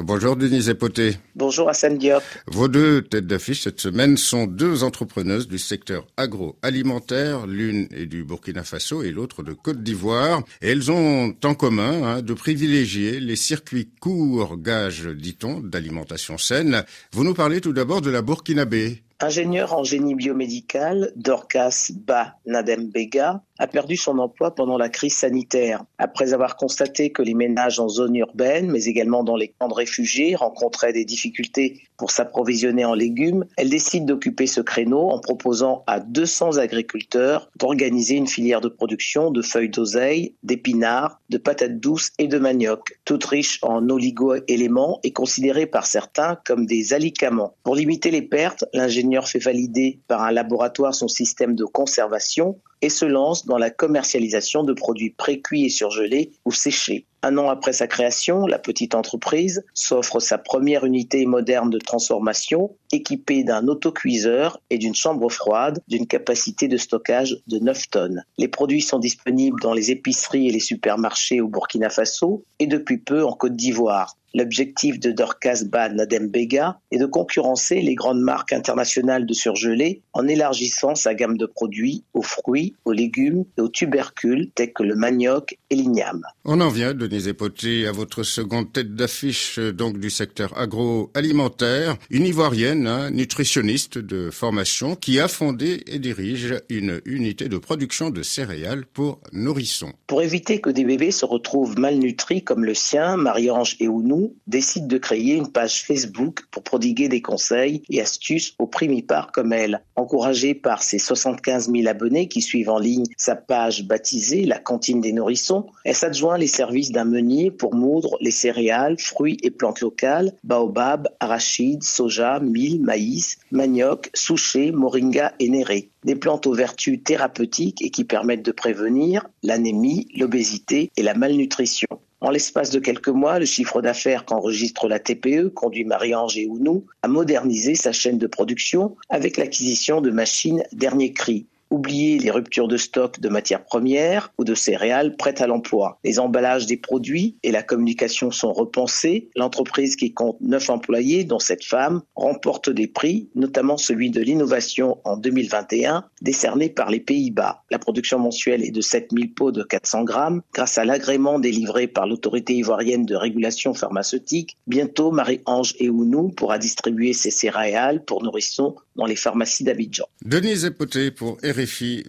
Bonjour Denise Epoté. Bonjour Hassan Diop. Vos deux têtes d'affiche cette semaine sont deux entrepreneuses du secteur agroalimentaire. L'une est du Burkina Faso et l'autre de Côte d'Ivoire. Et elles ont en commun hein, de privilégier les circuits courts, gages, dit-on, d'alimentation saine. Vous nous parlez tout d'abord de la Burkinabé. Ingénieur en génie biomédical, Dorcas Ba Nadem-Bega a perdu son emploi pendant la crise sanitaire. Après avoir constaté que les ménages en zone urbaine, mais également dans les camps de réfugiés, rencontraient des difficultés pour s'approvisionner en légumes, elle décide d'occuper ce créneau en proposant à 200 agriculteurs d'organiser une filière de production de feuilles d'oseille, d'épinards, de patates douces et de manioc, toutes riches en oligo-éléments et considérées par certains comme des alicaments. Pour limiter les pertes, l'ingénieur fait valider par un laboratoire son système de conservation et se lance dans la commercialisation de produits précuits et surgelés ou séchés. Un an après sa création, la petite entreprise s'offre sa première unité moderne de transformation équipée d'un autocuiseur et d'une chambre froide d'une capacité de stockage de 9 tonnes. Les produits sont disponibles dans les épiceries et les supermarchés au Burkina Faso et depuis peu en Côte d'Ivoire. L'objectif de Dorcas Bad Nadem Bega est de concurrencer les grandes marques internationales de surgelés en élargissant sa gamme de produits aux fruits, aux légumes et aux tubercules tels que le manioc et l'igname. On en vient, Denise Epoté, à votre seconde tête d'affiche donc du secteur agroalimentaire, une ivoirienne, hein, nutritionniste de formation, qui a fondé et dirige une unité de production de céréales pour nourrissons. Pour éviter que des bébés se retrouvent malnutris comme le sien, Marie-Ange et Ounou décide de créer une page Facebook pour prodiguer des conseils et astuces aux primipares comme elle. Encouragée par ses 75 000 abonnés qui suivent en ligne sa page baptisée La cantine des nourrissons, elle s'adjoint les services d'un meunier pour moudre les céréales, fruits et plantes locales, baobab, arachides, soja, mil, maïs, manioc, souché, moringa et néré. Des plantes aux vertus thérapeutiques et qui permettent de prévenir l'anémie, l'obésité et la malnutrition. En l'espace de quelques mois, le chiffre d'affaires qu'enregistre la TPE conduit Marie-Ange et Ounou à moderniser sa chaîne de production avec l'acquisition de machines dernier cri. Oubliez les ruptures de stock de matières premières ou de céréales prêtes à l'emploi. Les emballages des produits et la communication sont repensés. L'entreprise qui compte neuf employés, dont cette femme, remporte des prix, notamment celui de l'innovation en 2021, décerné par les Pays-Bas. La production mensuelle est de 7000 pots de 400 grammes. Grâce à l'agrément délivré par l'autorité ivoirienne de régulation pharmaceutique, bientôt Marie-Ange et Ounou pourra distribuer ses céréales pour nourrissons dans les pharmacies d'Abidjan. Denise Epoté pour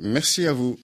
Merci à vous.